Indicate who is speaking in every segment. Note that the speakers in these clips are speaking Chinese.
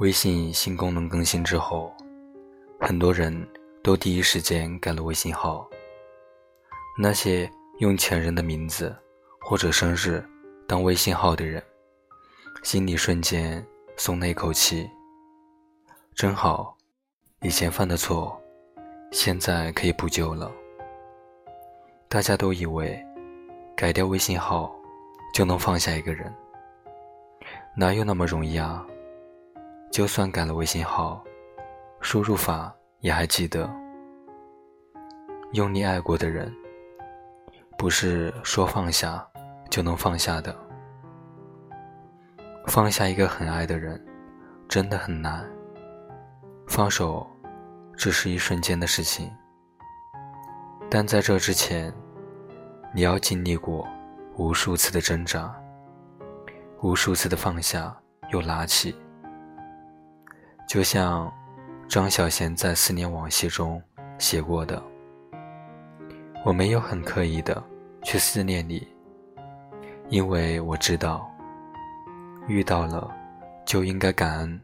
Speaker 1: 微信新功能更新之后，很多人都第一时间改了微信号。那些用前人的名字或者生日当微信号的人，心里瞬间松了一口气。真好，以前犯的错，现在可以补救了。大家都以为改掉微信号就能放下一个人，哪有那么容易啊？就算改了微信号，输入法也还记得。用你爱过的人，不是说放下就能放下的。放下一个很爱的人，真的很难。放手，只是一瞬间的事情。但在这之前，你要经历过无数次的挣扎，无数次的放下又拿起。就像张小娴在《思念往昔》中写过的：“我没有很刻意的去思念你，因为我知道，遇到了就应该感恩，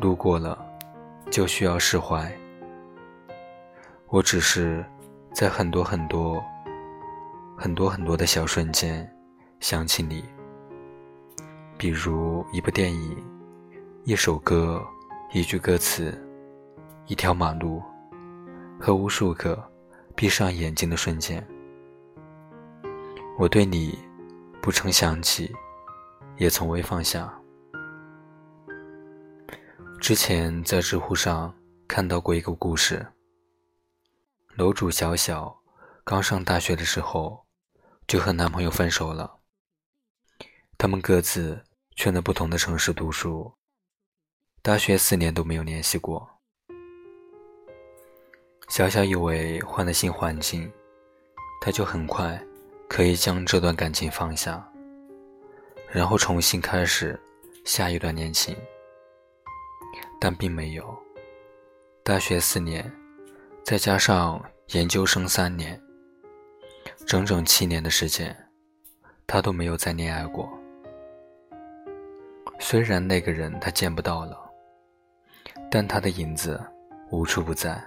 Speaker 1: 路过了就需要释怀。我只是在很多很多、很多很多的小瞬间想起你，比如一部电影，一首歌。”一句歌词，一条马路，和无数个闭上眼睛的瞬间，我对你不曾想起，也从未放下。之前在知乎上看到过一个故事，楼主小小刚上大学的时候就和男朋友分手了，他们各自去了不同的城市读书。大学四年都没有联系过，小小以为换了新环境，他就很快可以将这段感情放下，然后重新开始下一段恋情。但并没有，大学四年，再加上研究生三年，整整七年的时间，他都没有再恋爱过。虽然那个人他见不到了。但他的影子无处不在。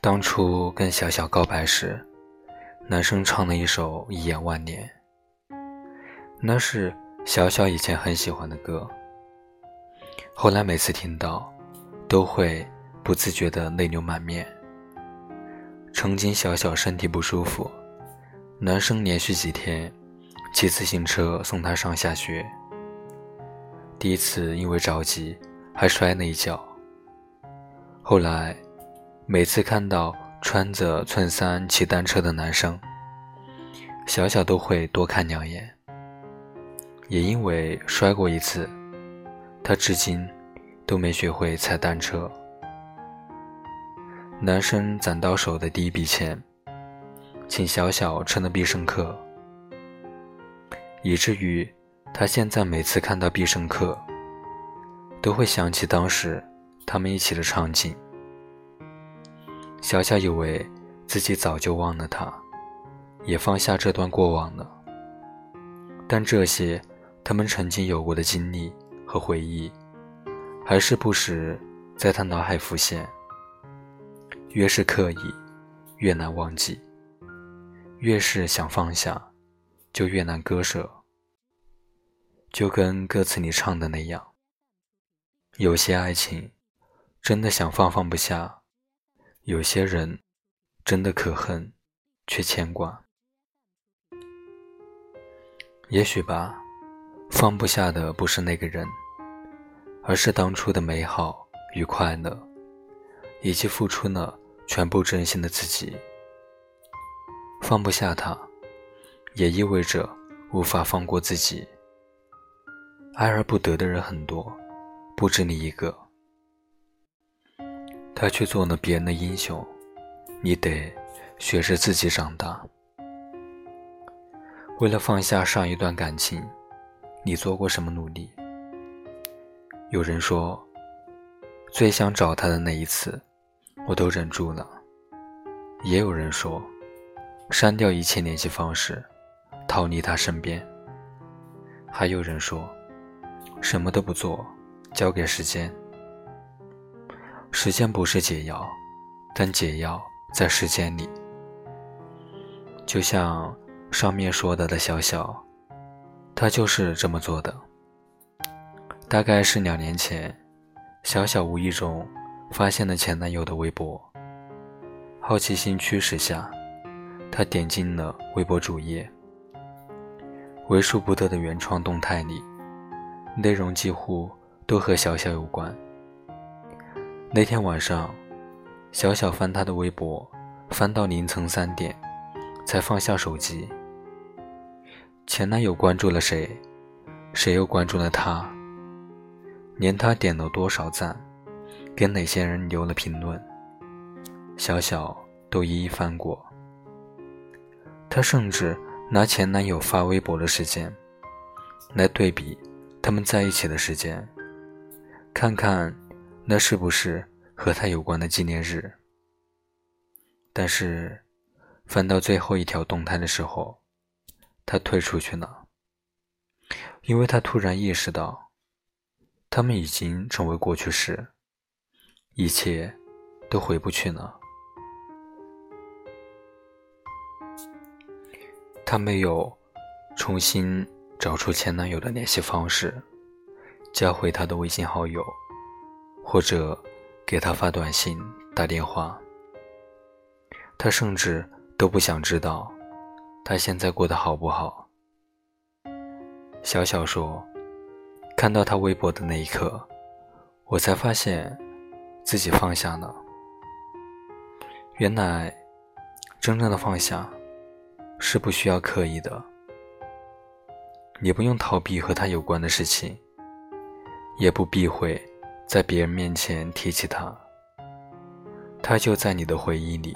Speaker 1: 当初跟小小告白时，男生唱了一首《一眼万年》，那是小小以前很喜欢的歌。后来每次听到，都会不自觉的泪流满面。曾经小小身体不舒服，男生连续几天骑自行车送她上下学。第一次因为着急，还摔了一跤。后来，每次看到穿着衬衫骑单车的男生，小小都会多看两眼。也因为摔过一次，他至今都没学会踩单车。男生攒到手的第一笔钱，请小小吃了必胜客，以至于。他现在每次看到必胜客，都会想起当时他们一起的场景。小小以为自己早就忘了他，也放下这段过往了。但这些他们曾经有过的经历和回忆，还是不时在他脑海浮现。越是刻意，越难忘记；越是想放下，就越难割舍。就跟歌词里唱的那样，有些爱情真的想放放不下，有些人真的可恨却牵挂。也许吧，放不下的不是那个人，而是当初的美好与快乐，以及付出了全部真心的自己。放不下他，也意味着无法放过自己。爱而不得的人很多，不止你一个。他却做了别人的英雄，你得学着自己长大。为了放下上一段感情，你做过什么努力？有人说，最想找他的那一次，我都忍住了。也有人说，删掉一切联系方式，逃离他身边。还有人说。什么都不做，交给时间。时间不是解药，但解药在时间里。就像上面说的的小小，他就是这么做的。大概是两年前，小小无意中发现了前男友的微博，好奇心驱使下，他点进了微博主页，为数不多的原创动态里，内容几乎都和小小有关。那天晚上，小小翻他的微博，翻到凌晨三点，才放下手机。前男友关注了谁，谁又关注了他，连他点了多少赞，给哪些人留了评论，小小都一一翻过。她甚至拿前男友发微博的时间，来对比他们在一起的时间，看看。那是不是和他有关的纪念日？但是翻到最后一条动态的时候，他退出去了，因为他突然意识到，他们已经成为过去式，一切都回不去了。他没有重新找出前男友的联系方式，加回他的微信好友。或者给他发短信、打电话，他甚至都不想知道他现在过得好不好。小小说，看到他微博的那一刻，我才发现自己放下了。原来，真正的放下是不需要刻意的，你不用逃避和他有关的事情，也不避讳。在别人面前提起他，他就在你的回忆里，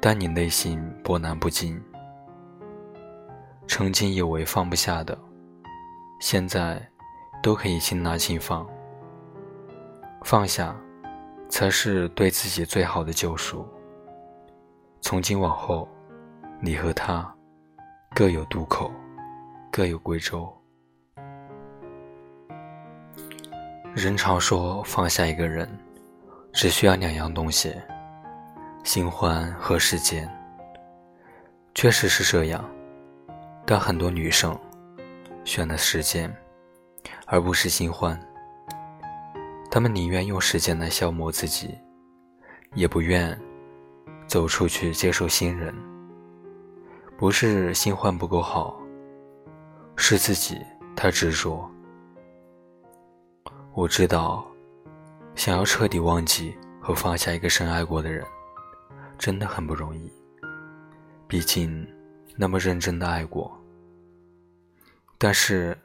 Speaker 1: 但你内心波澜不惊。曾经以为放不下的，现在都可以轻拿轻放。放下，才是对自己最好的救赎。从今往后，你和他各有渡口，各有归舟。人常说放下一个人，只需要两样东西：新欢和时间。确实是这样，但很多女生选了时间，而不是新欢。她们宁愿用时间来消磨自己，也不愿走出去接受新人。不是新欢不够好，是自己太执着。我知道，想要彻底忘记和放下一个深爱过的人，真的很不容易。毕竟，那么认真的爱过。但是，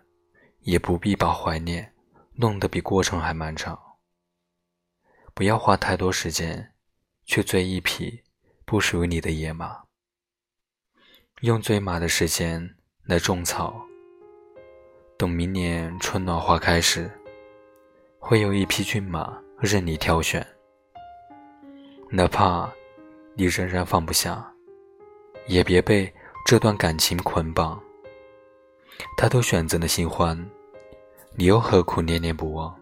Speaker 1: 也不必把怀念弄得比过程还漫长。不要花太多时间去追一匹不属于你的野马。用追马的时间来种草，等明年春暖花开时。会有一匹骏马任你挑选，哪怕你仍然放不下，也别被这段感情捆绑。他都选择了新欢，你又何苦念念不忘？